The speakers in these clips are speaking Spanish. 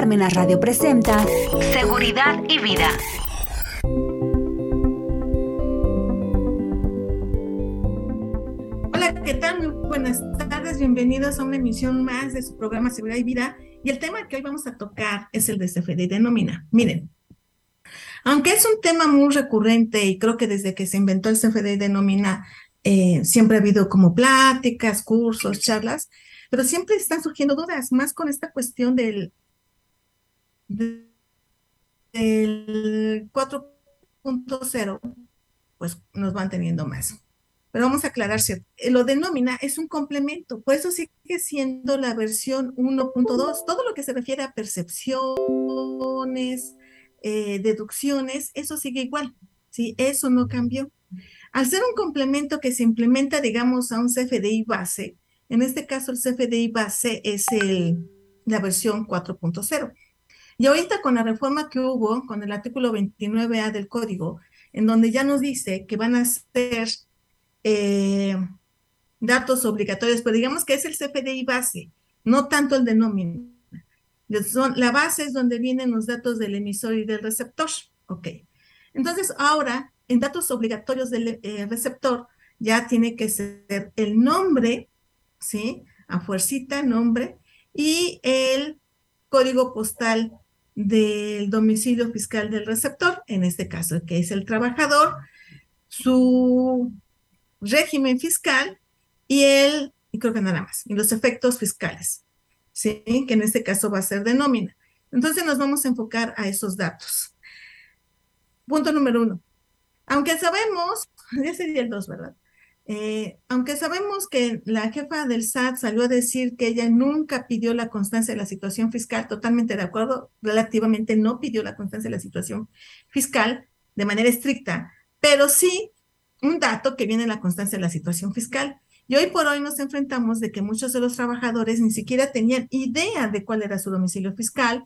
Parmenas Radio presenta Seguridad y Vida. Hola, ¿qué tal? Muy buenas tardes, bienvenidos a una emisión más de su programa Seguridad y Vida. Y el tema que hoy vamos a tocar es el de CFD de nómina. Miren, aunque es un tema muy recurrente y creo que desde que se inventó el CFD de nómina eh, siempre ha habido como pláticas, cursos, charlas, pero siempre están surgiendo dudas, más con esta cuestión del, del 4.0, pues nos van teniendo más. Pero vamos a aclarar, lo de nómina es un complemento, por eso sigue siendo la versión 1.2. Todo lo que se refiere a percepciones, eh, deducciones, eso sigue igual, ¿sí? Eso no cambió. Al ser un complemento que se implementa, digamos, a un CFDI base, en este caso, el CFDI base es el, la versión 4.0. Y ahorita con la reforma que hubo, con el artículo 29A del código, en donde ya nos dice que van a ser eh, datos obligatorios, pero digamos que es el CFDI base, no tanto el de. La base es donde vienen los datos del emisor y del receptor. Ok. Entonces, ahora, en datos obligatorios del eh, receptor, ya tiene que ser el nombre ¿sí? A fuercita, nombre, y el código postal del domicilio fiscal del receptor, en este caso que es el trabajador, su régimen fiscal y el, y creo que nada más, y los efectos fiscales, ¿sí? Que en este caso va a ser de nómina. Entonces nos vamos a enfocar a esos datos. Punto número uno. Aunque sabemos, ya sería el dos, ¿verdad? Eh, aunque sabemos que la jefa del SAT salió a decir que ella nunca pidió la constancia de la situación fiscal, totalmente de acuerdo, relativamente no pidió la constancia de la situación fiscal de manera estricta, pero sí un dato que viene en la constancia de la situación fiscal. Y hoy por hoy nos enfrentamos de que muchos de los trabajadores ni siquiera tenían idea de cuál era su domicilio fiscal,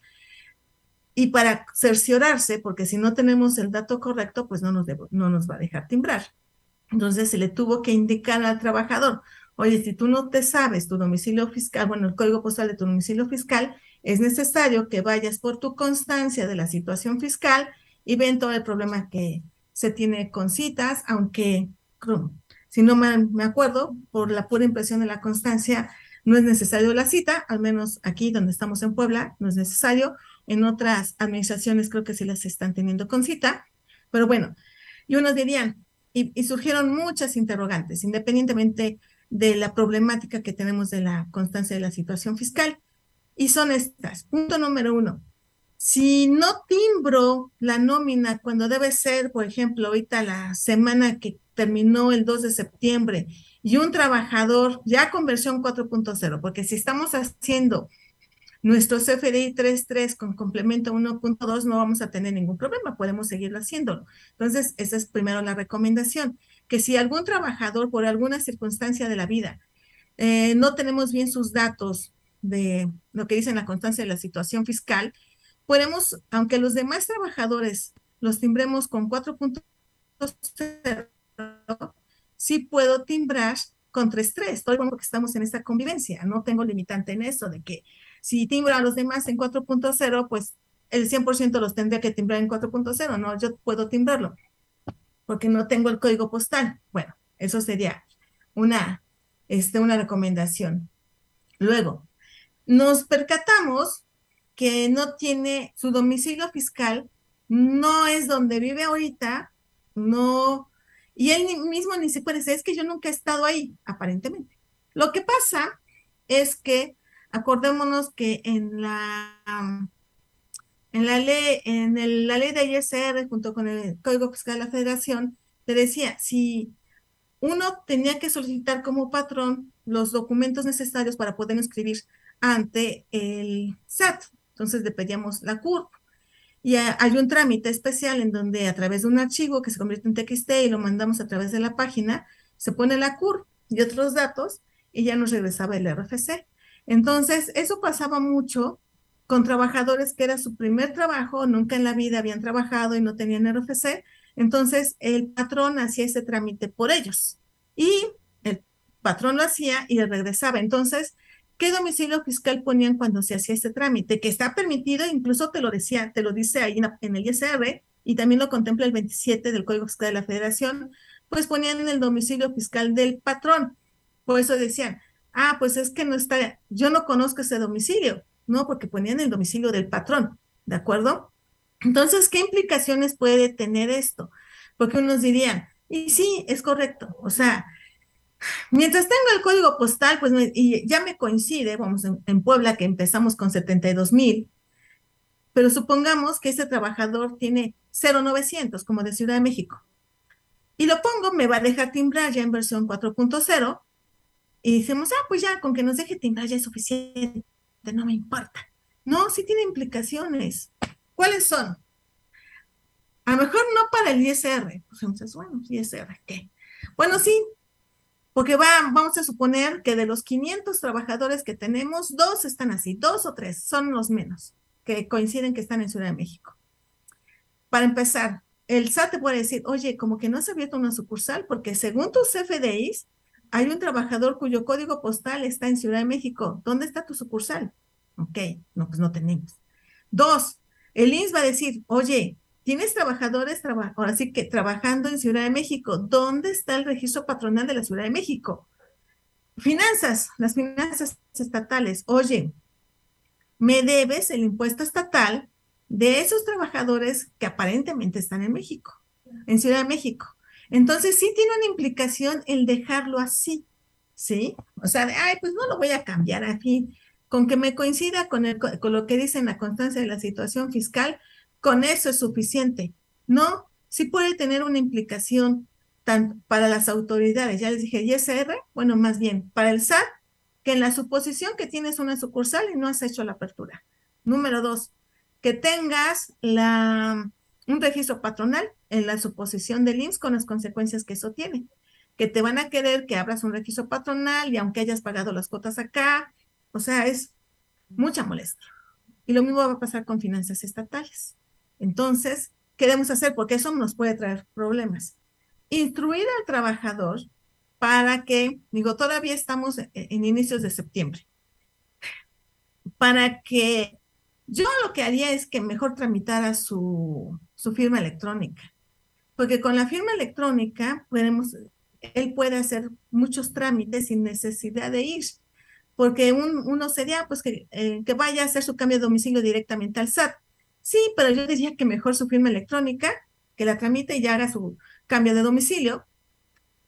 y para cerciorarse, porque si no tenemos el dato correcto, pues no nos, no nos va a dejar timbrar. Entonces se le tuvo que indicar al trabajador, oye, si tú no te sabes tu domicilio fiscal, bueno, el código postal de tu domicilio fiscal, es necesario que vayas por tu constancia de la situación fiscal y ven todo el problema que se tiene con citas, aunque si no me, acuerdo, por la pura impresión de la constancia, no es necesario la cita, al menos aquí donde estamos en Puebla, no es necesario. En otras administraciones creo que sí las están teniendo con cita, pero bueno, y unos dirían, y, surgieron muchas interrogantes, independientemente de la problemática que tenemos de la constancia de la situación fiscal. Y son estas. Punto número uno. Si no timbro la nómina cuando debe ser, por ejemplo, ahorita la semana que terminó el 2 de septiembre y un trabajador ya con versión 4.0, porque si estamos haciendo nuestro CFDI 3.3 con complemento 1.2 no vamos a tener ningún problema, podemos seguirlo haciéndolo. Entonces, esa es primero la recomendación, que si algún trabajador por alguna circunstancia de la vida eh, no tenemos bien sus datos de lo que dice en la constancia de la situación fiscal, podemos, aunque los demás trabajadores los timbremos con 4.0, sí puedo timbrar con 3.3, todo el que estamos en esta convivencia, no tengo limitante en eso de que si timbra a los demás en 4.0, pues el 100% los tendría que timbrar en 4.0, ¿no? Yo puedo timbrarlo porque no tengo el código postal. Bueno, eso sería una, este, una recomendación. Luego, nos percatamos que no tiene su domicilio fiscal, no es donde vive ahorita, no, y él mismo ni se puede decir, es que yo nunca he estado ahí, aparentemente. Lo que pasa es que Acordémonos que en la, en la ley, en la ley de ISR, junto con el Código Fiscal de la Federación, te decía, si uno tenía que solicitar como patrón los documentos necesarios para poder inscribir ante el SAT. Entonces le pedíamos la CURP. Y hay un trámite especial en donde a través de un archivo que se convierte en TXT y lo mandamos a través de la página, se pone la CURP y otros datos y ya nos regresaba el RFC. Entonces, eso pasaba mucho con trabajadores que era su primer trabajo, nunca en la vida habían trabajado y no tenían RFC. Entonces, el patrón hacía ese trámite por ellos y el patrón lo hacía y regresaba. Entonces, ¿qué domicilio fiscal ponían cuando se hacía este trámite? Que está permitido, incluso te lo decía, te lo dice ahí en, el ISR y también lo contempla el 27 del Código Fiscal de la Federación, pues ponían en el domicilio fiscal del patrón. Por eso decían, ah, pues es que no está, yo no conozco ese domicilio, ¿no? Porque ponían el domicilio del patrón, ¿de acuerdo? Entonces, ¿qué implicaciones puede tener esto? Porque unos dirían, y sí, es correcto, o sea, mientras tenga el código postal, pues y ya me coincide, vamos, en, Puebla que empezamos con 72 mil, pero supongamos que ese trabajador tiene 0900, como de Ciudad de México, y lo pongo, me va a dejar timbrar ya en versión 4.0, y decimos, ah, pues ya, con que nos deje timbrar ya es suficiente, no me importa. No, sí tiene implicaciones. ¿Cuáles son? A lo mejor no para el ISR. Pues entonces, bueno, ISR, ¿qué? Bueno, sí, porque va, vamos a suponer que de los 500 trabajadores que tenemos, dos están así, dos o tres, son los menos, que coinciden que están en Ciudad de México. Para empezar, el SAT te puede decir, oye, como que no se ha abierto una sucursal, porque según tus CFDIs, hay un trabajador cuyo código postal está en Ciudad de México. ¿Dónde está tu sucursal? Ok, no, pues no tenemos. Dos, el INS va a decir, oye, tienes trabajadores, ahora sí que trabajando en Ciudad de México, ¿dónde está el registro patronal de la Ciudad de México? Finanzas, las finanzas estatales, oye, me debes el impuesto estatal de esos trabajadores que aparentemente están en México, en Ciudad de México. Entonces sí tiene una implicación el dejarlo así, ¿sí? O sea, ay, pues no lo voy a cambiar aquí con que me coincida con, con lo que dice en la constancia de la situación fiscal, con eso es suficiente. No, sí puede tener una implicación para las autoridades, ya les dije, ISR, bueno, más bien para el SAT, que en la suposición que tienes una sucursal y no has hecho la apertura. Número dos, que tengas la, un registro patronal en la suposición del IMSS con las consecuencias que eso tiene. Que te van a querer que abras un registro patronal y aunque hayas pagado las cuotas acá, o sea, es mucha molestia. Y lo mismo va a pasar con finanzas estatales. Entonces, ¿qué debemos hacer? Porque eso nos puede traer problemas. Instruir al trabajador para que, digo, todavía estamos en inicios de septiembre, para que yo lo que haría es que mejor tramitara su, su firma electrónica, porque con la firma electrónica podemos, él puede hacer muchos trámites sin necesidad de ir porque uno sería pues que, eh, que vaya a hacer su cambio de domicilio directamente al SAT. Sí, pero yo diría que mejor su firma electrónica, que la tramite y ya haga su cambio de domicilio,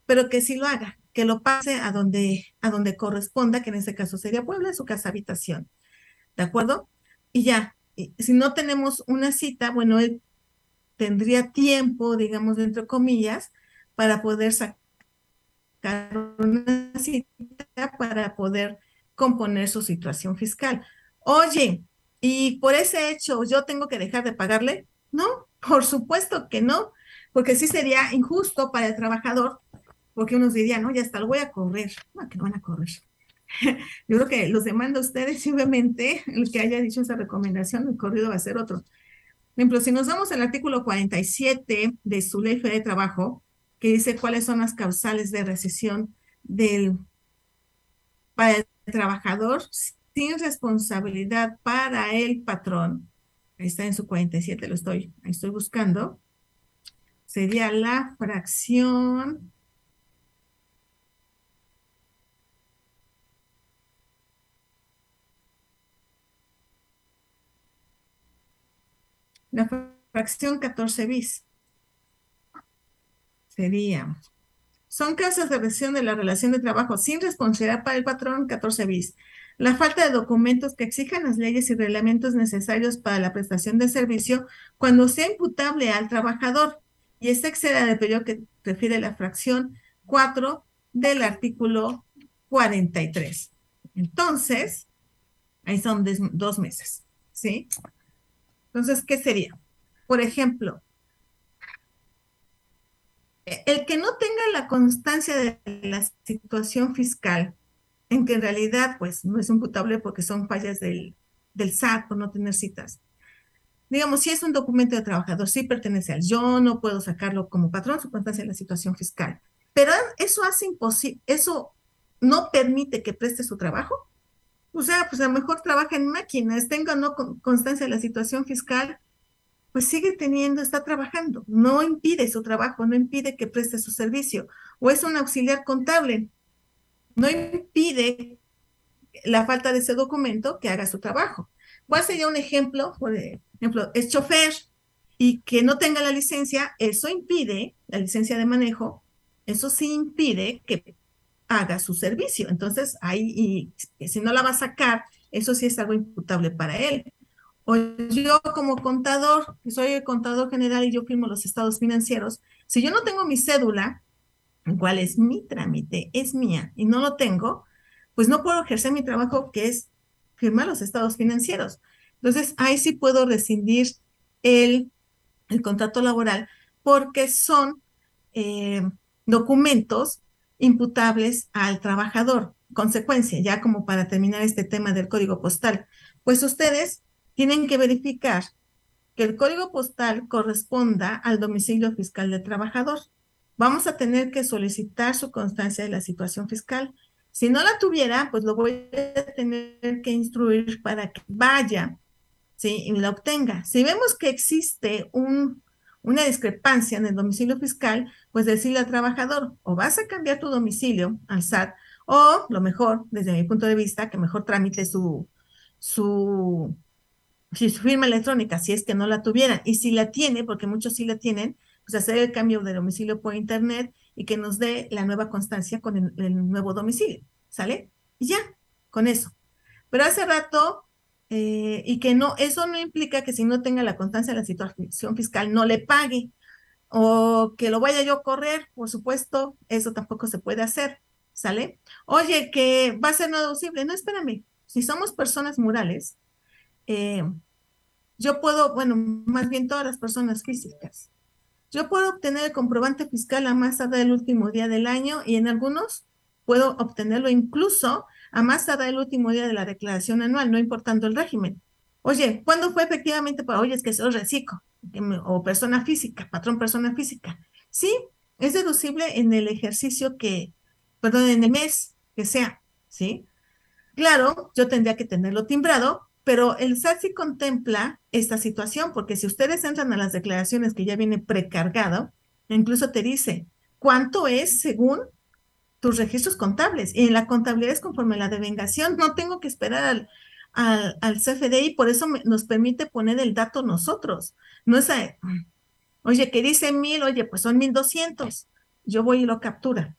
pero que sí lo haga, que lo pase a donde, a donde corresponda, que en este caso sería Puebla, su casa habitación. ¿De acuerdo? Y ya, si no tenemos una cita, bueno, él tendría tiempo, digamos, entre comillas, para poder sacar una cita para poder componer su situación fiscal. Oye, y por ese hecho yo tengo que dejar de pagarle? No, por supuesto que no, porque sí sería injusto para el trabajador, porque unos dirían, no, ya hasta lo voy a correr. No, que no van a correr. Yo creo que los demanda a ustedes simplemente el que haya dicho esa recomendación, el corrido va a ser otro. Por ejemplo, si nos vamos al artículo 47 de su ley de trabajo, que dice cuáles son las causales de recesión del, para el trabajador sin responsabilidad para el patrón, ahí está en su 47, lo estoy, ahí estoy buscando, sería la fracción la fracción 14 bis sería son causas de recesión de la relación de trabajo sin responsabilidad para el patrón 14 bis. La falta de documentos que exijan las leyes y reglamentos necesarios para la prestación de servicio cuando sea imputable al trabajador y este exceda del periodo que refiere la fracción 4 del artículo 43. Entonces, ahí son dos meses, ¿sí? Entonces, ¿qué sería? Por ejemplo, el que no tenga la constancia de la situación fiscal, en que en realidad pues no es imputable porque son fallas del, del SAT por no tener citas. Digamos, si es un documento de trabajador, sí pertenece al yo, no puedo sacarlo como patrón, su constancia de la situación fiscal. Pero eso hace imposible, eso no permite que preste su trabajo. O sea, pues a lo mejor trabaja en máquinas, tenga no constancia de la situación fiscal, pues sigue teniendo, está trabajando, no impide su trabajo, no impide que preste su servicio, o es un auxiliar contable, no impide la falta de ese documento que haga su trabajo. ¿Cuál sería un ejemplo? Por ejemplo, es chofer y que no tenga la licencia, eso impide, la licencia de manejo, eso sí impide que haga su servicio. Entonces, ahí, y, si no la va a sacar, eso sí es algo imputable para él. O yo como contador, soy el contador general y yo firmo los estados financieros, si yo no tengo mi cédula, cuál es mi trámite, es mía, y no lo tengo, pues no puedo ejercer mi trabajo que es firmar los estados financieros. Entonces, ahí sí puedo rescindir el, el contrato laboral porque son eh, documentos imputables al trabajador. Consecuencia, ya como para terminar este tema del código postal, pues ustedes tienen que verificar que el código postal corresponda al domicilio fiscal del trabajador. Vamos a tener que solicitar su constancia de la situación fiscal. Si no la tuviera, pues lo voy a tener que instruir para que vaya ¿sí? y la obtenga. Si vemos que existe un una discrepancia en el domicilio fiscal, pues decirle al trabajador, o vas a cambiar tu domicilio al SAT, o lo mejor, desde mi punto de vista, que mejor tramite su, su, su firma electrónica, si es que no la tuviera, y si la tiene, porque muchos sí la tienen, pues hacer el cambio de domicilio por internet y que nos dé la nueva constancia con el, el nuevo domicilio, ¿sale? Y ya, con eso. Pero hace rato eh, y que no, eso no implica que si no tenga la constancia de la situación fiscal no le pague o que lo vaya yo a correr, por supuesto, eso tampoco se puede hacer, ¿sale? Oye, que va a ser no deducible, no, espérame, si somos personas morales, eh, yo puedo, bueno, más bien todas las personas físicas, yo puedo obtener el comprobante fiscal a más tarde del último día del año y en algunos puedo obtenerlo incluso a más el último día de la declaración anual, no importando el régimen. Oye, ¿cuándo fue efectivamente para, oye, es que soy reciclo, o persona física, patrón persona física? Sí, es deducible en el ejercicio que, perdón, en el mes que sea, ¿sí? Claro, yo tendría que tenerlo timbrado, pero el SAT sí contempla esta situación, porque si ustedes entran a las declaraciones que ya viene precargado, incluso te dice cuánto es según tus registros contables. Y la contabilidad es conforme la devengación. No tengo que esperar al, al, al CFDI, por eso nos permite poner el dato nosotros. No es, a, oye, que dice mil, oye, pues son mil doscientos. Yo voy y lo captura.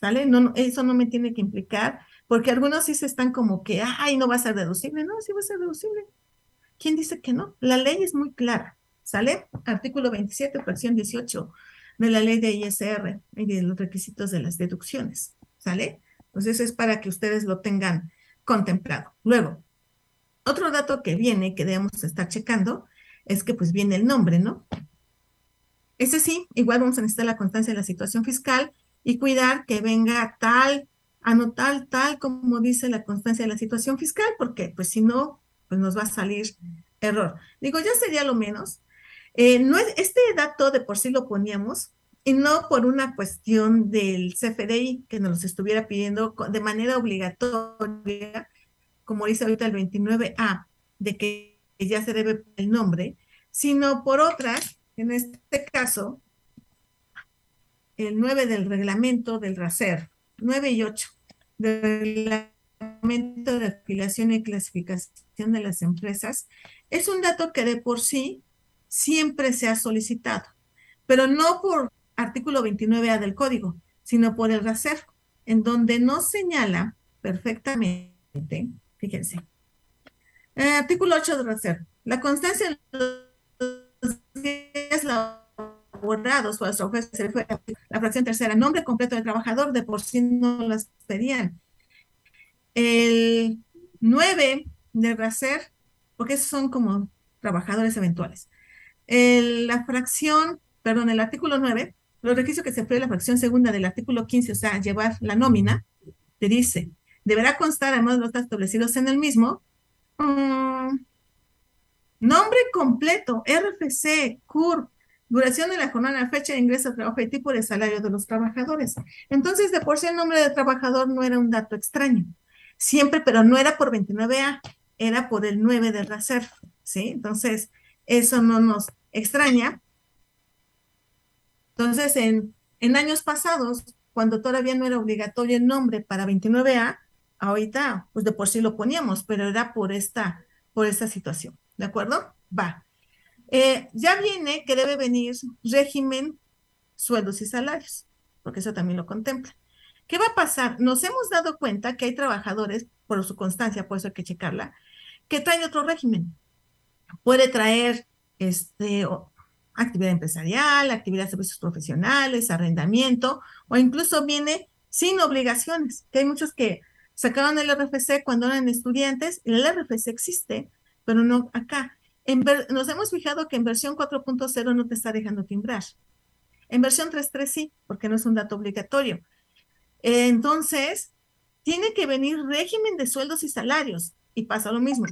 ¿Sale? No, eso no me tiene que implicar, porque algunos sí se están como que, ay, no va a ser deducible. No, sí va a ser deducible. ¿Quién dice que no? La ley es muy clara. ¿Sale? Artículo 27, fracción 18 de la ley de ISR y de los requisitos de las deducciones, ¿sale? Entonces es para que ustedes lo tengan contemplado. Luego, otro dato que viene, que debemos estar checando, es que pues viene el nombre, ¿no? Ese sí, igual vamos a necesitar la constancia de la situación fiscal y cuidar que venga tal, anotar tal como dice la constancia de la situación fiscal, porque pues si no, pues nos va a salir error. Digo, ya sería lo menos, eh, no es, este dato de por sí lo poníamos y no por una cuestión del CFDI que nos estuviera pidiendo de manera obligatoria, como dice ahorita el 29A, de que ya se debe el nombre, sino por otras, en este caso, el 9 del reglamento del RACER, 9 y 8 del reglamento de afiliación y clasificación de las empresas, es un dato que de por sí siempre se ha solicitado, pero no por artículo 29A del código, sino por el RACER, en donde no señala perfectamente, fíjense, el artículo 8 del RACER, la constancia de los días laborados o la fracción tercera, nombre completo del trabajador, de por sí no las pedían. El 9 del RACER, porque son como trabajadores eventuales la fracción, perdón, el artículo 9, los requisitos que se de la fracción segunda del artículo 15, o sea, llevar la nómina, te dice, deberá constar, además de los datos establecidos en el mismo, mm, nombre completo, RFC, CURP, duración de la jornada, fecha de ingreso trabajo y tipo de salario de los trabajadores. Entonces, de por sí el nombre del trabajador no era un dato extraño. siempre, pero no era por 29A, era por el 9 de reserva, ¿sí? Entonces, eso no nos extraña. Entonces, en, en años pasados, cuando todavía no era obligatorio el nombre para 29A, ahorita, pues de por sí lo poníamos, pero era por esta, por esta situación, ¿de acuerdo? Va. Eh, ya viene que debe venir régimen, sueldos y salarios, porque eso también lo contempla. ¿Qué va a pasar? Nos hemos dado cuenta que hay trabajadores, por su constancia, por eso hay que checarla, que traen otro régimen. Puede traer este, actividad empresarial, actividad de servicios profesionales, arrendamiento, o incluso viene sin obligaciones, que hay muchos que sacaron el RFC cuando eran estudiantes, el RFC existe, pero no acá. nos hemos fijado que en versión 4.0 no te está dejando timbrar. En versión 3.3 sí, porque no es un dato obligatorio. Entonces, tiene que venir régimen de sueldos y salarios y pasa lo mismo.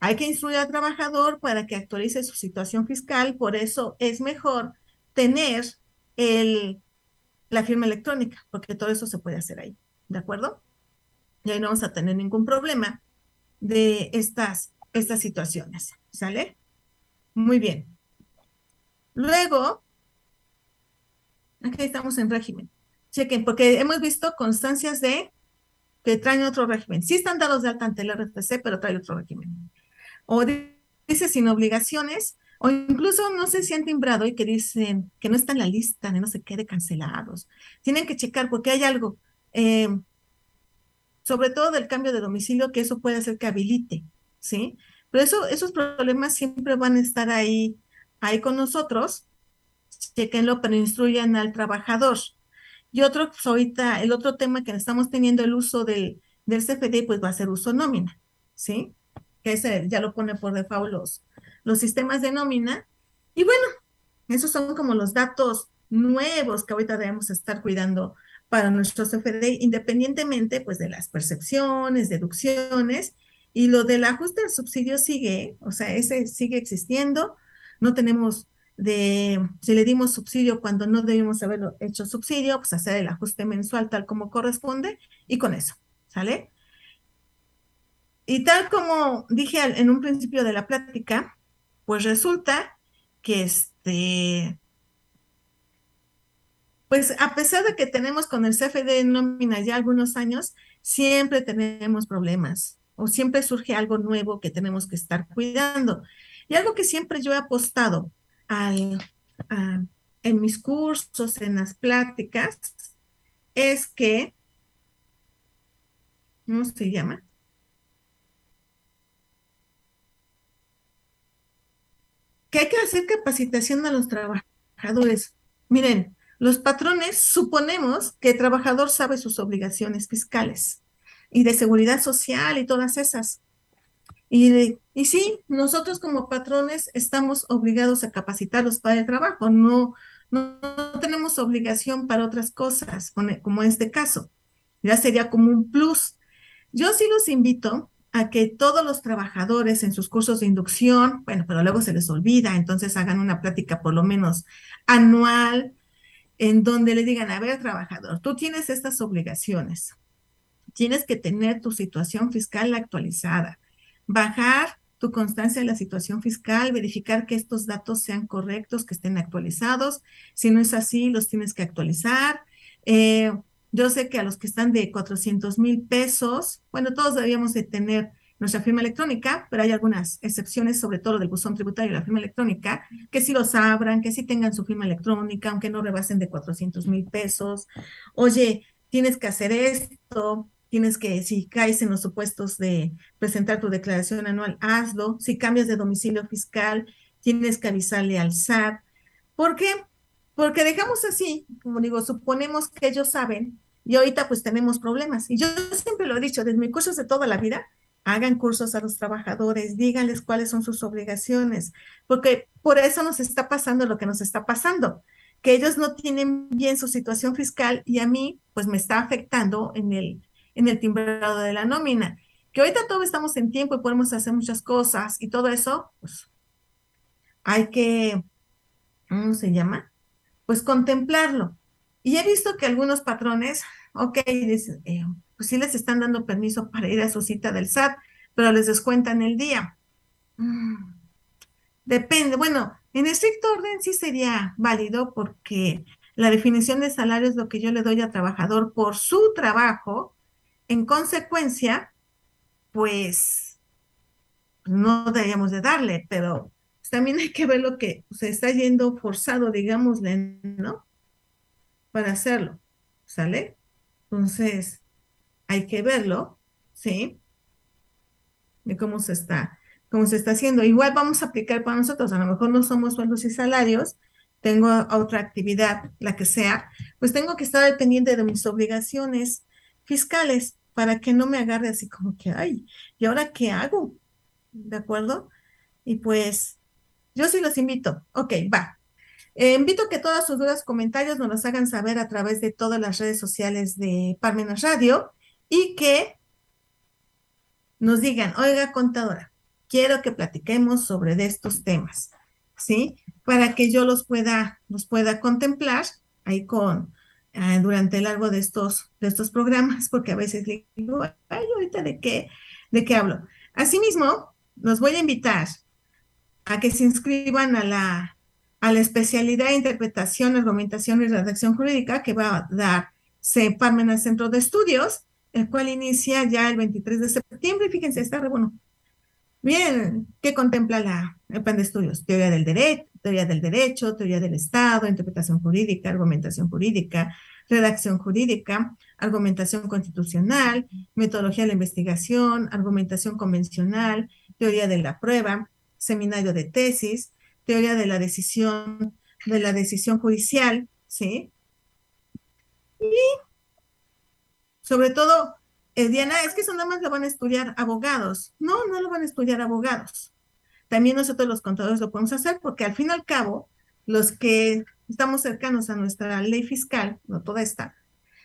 Hay que instruir al trabajador para que actualice su situación fiscal, por eso es mejor tener el, la firma electrónica, porque todo eso se puede hacer ahí, ¿de acuerdo? Y ahí no vamos a tener ningún problema de estas, situaciones, ¿sale? Muy bien. Luego, aquí estamos en régimen. Chequen, porque hemos visto constancias de que traen otro régimen. Sí están dados de alta ante el RFC, pero trae otro régimen. O dice sin obligaciones, o incluso no se han timbrado y que dicen que no está en la lista, de no se quede cancelados. Tienen que checar porque hay algo, eh, sobre todo del cambio de domicilio, que eso puede hacer que habilite, ¿sí? Pero eso, esos problemas siempre van a estar ahí, ahí con nosotros. Chequenlo, pero instruyan al trabajador. Y otro, pues ahorita, el otro tema que estamos teniendo el uso del, del CFD, pues va a ser uso nómina, ¿sí? Ese ya lo pone por default los, los sistemas de nómina. Y bueno, esos son como los datos nuevos que ahorita debemos estar cuidando para nuestro CFD, independientemente pues de las percepciones, deducciones, y lo del ajuste del subsidio sigue, o sea, ese sigue existiendo, no tenemos de si le dimos subsidio cuando no debimos haberlo hecho subsidio, pues hacer el ajuste mensual tal como corresponde y con eso, ¿sale? Y tal como dije en un principio de la plática, pues resulta que este, pues a pesar de que tenemos con el CFD en nómina ya algunos años, siempre tenemos problemas o siempre surge algo nuevo que tenemos que estar cuidando. Y algo que siempre yo he apostado en mis cursos, en las pláticas, es que, ¿cómo se llama? Que hay que hacer capacitación a los trabajadores. Miren, los patrones suponemos que el trabajador sabe sus obligaciones fiscales y de seguridad social y todas esas. Y, y sí, nosotros como patrones estamos obligados a capacitarlos para el trabajo, no, no, tenemos obligación para otras cosas, como en este caso. Ya sería como un plus. Yo sí los invito que todos los trabajadores en sus cursos de inducción, bueno, pero luego se les olvida, entonces hagan una plática por lo menos anual en donde le digan, a ver, trabajador, tú tienes estas obligaciones, tienes que tener tu situación fiscal actualizada, bajar tu constancia de la situación fiscal, verificar que estos datos sean correctos, que estén actualizados. Si no es así, los tienes que actualizar. Eh, yo sé que a los que están de 400 mil pesos, bueno, todos deberíamos de tener nuestra firma electrónica, pero hay algunas excepciones, sobre todo del buzón tributario y la firma electrónica, que sí los abran, que sí tengan su firma electrónica, aunque no rebasen de 400 mil pesos. Oye, tienes que hacer esto, tienes que, si caes en los supuestos de presentar tu declaración anual, hazlo. Si cambias de domicilio fiscal, tienes que avisarle al SAT. ¿Por qué? Porque dejamos así, como digo, suponemos que ellos saben y ahorita pues tenemos problemas. Y yo siempre lo he dicho, desde mis cursos de toda la vida, hagan cursos a los trabajadores, díganles cuáles son sus obligaciones, porque por eso nos está pasando lo que nos está pasando, que ellos no tienen bien su situación fiscal y a mí pues me está afectando en el, en el timbrado de la nómina. Que ahorita todos estamos en tiempo y podemos hacer muchas cosas y todo eso, pues hay que, ¿cómo se llama? Pues contemplarlo. Y he visto que algunos patrones, ok, dicen, eh, pues sí les están dando permiso para ir a su cita del SAT, pero les descuentan el día. Mm, depende, bueno, en estricto orden sí sería válido porque la definición de salario es lo que yo le doy al trabajador por su trabajo. En consecuencia, pues no deberíamos de darle, pero también hay que ver lo que se está yendo forzado, digámosle, ¿no? Para hacerlo, ¿sale? Entonces, hay que verlo, ¿sí? De cómo se está, cómo se está haciendo. Igual vamos a aplicar para nosotros, a lo mejor no somos sueldos y salarios, tengo otra actividad, la que sea, pues tengo que estar pendiente de mis obligaciones fiscales para que no me agarre así como que, ay, ¿y ahora qué hago? ¿De acuerdo? Y pues yo sí los invito. Ok, va. Eh, invito que todas sus dudas, comentarios nos los hagan saber a través de todas las redes sociales de Parmenas Radio y que nos digan, oiga, contadora, quiero que platiquemos sobre estos temas, ¿sí? Para que yo los pueda, los pueda contemplar ahí con, eh, durante el largo de estos, de estos programas, porque a veces digo, ay, ahorita de qué, de qué hablo. Asimismo, los voy a invitar a que se inscriban a la, a la especialidad de interpretación, argumentación y redacción jurídica que va a dar Parmenas Centro de Estudios el cual inicia ya el 23 de septiembre. Fíjense, está re bueno. Bien, ¿qué contempla la, el plan de estudios? Teoría del derecho, teoría del derecho, teoría del Estado, interpretación jurídica, argumentación jurídica, redacción jurídica, argumentación constitucional, metodología de la investigación, argumentación convencional, teoría de la prueba, seminario de tesis, teoría de la decisión, de la decisión judicial, ¿sí? Y sobre todo, eh, Diana, es que eso nada más lo van a estudiar abogados. No, no lo van a estudiar abogados. También nosotros los contadores lo podemos hacer porque al fin y al cabo, los que estamos cercanos a nuestra ley fiscal, no toda esta,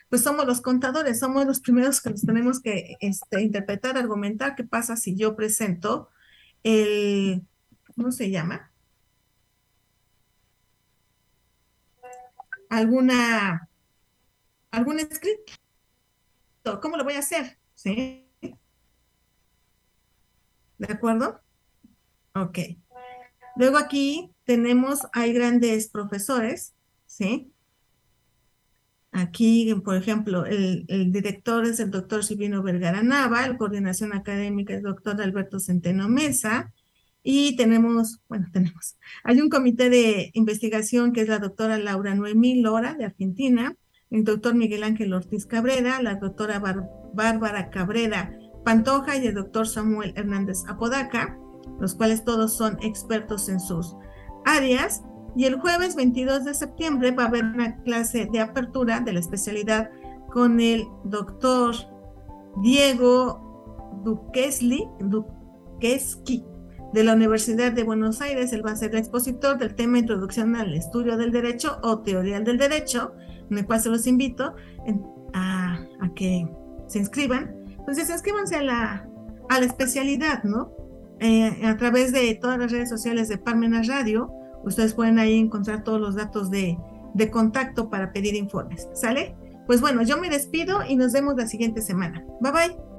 pues somos los contadores, somos los primeros que nos tenemos que este, interpretar, argumentar qué pasa si yo presento el, ¿cómo se llama? Alguna, algún escrito ¿Cómo lo voy a hacer? ¿Sí? ¿De acuerdo? Ok. Luego aquí tenemos, hay grandes profesores, ¿sí? Aquí, por ejemplo, el, director es el doctor Silvino Vergara Nava, el coordinación académica es el doctor Alberto Centeno Mesa, y tenemos, bueno, tenemos, hay un comité de investigación que es la doctora Laura Noemí Lora de Argentina, el doctor Miguel Ángel Ortiz Cabrera, la doctora Bárbara Cabrera Pantoja y el doctor Samuel Hernández Apodaca, los cuales todos son expertos en sus áreas. Y el jueves 22 de septiembre va a haber una clase de apertura de la especialidad con el doctor Diego Duquesli, Duquesqui de la Universidad de Buenos Aires. Él va a ser el expositor del tema Introducción al Estudio del Derecho o Teoría del Derecho en el cual se los invito a, que se inscriban. Entonces, inscríbanse a la, a la especialidad, ¿no? Eh, a través de todas las redes sociales de Parmenas Radio, ustedes pueden ahí encontrar todos los datos de, de contacto para pedir informes. ¿Sale? Pues bueno, yo me despido y nos vemos la siguiente semana. Bye bye.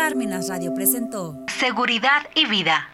Parmenas Radio presentó Seguridad y Vida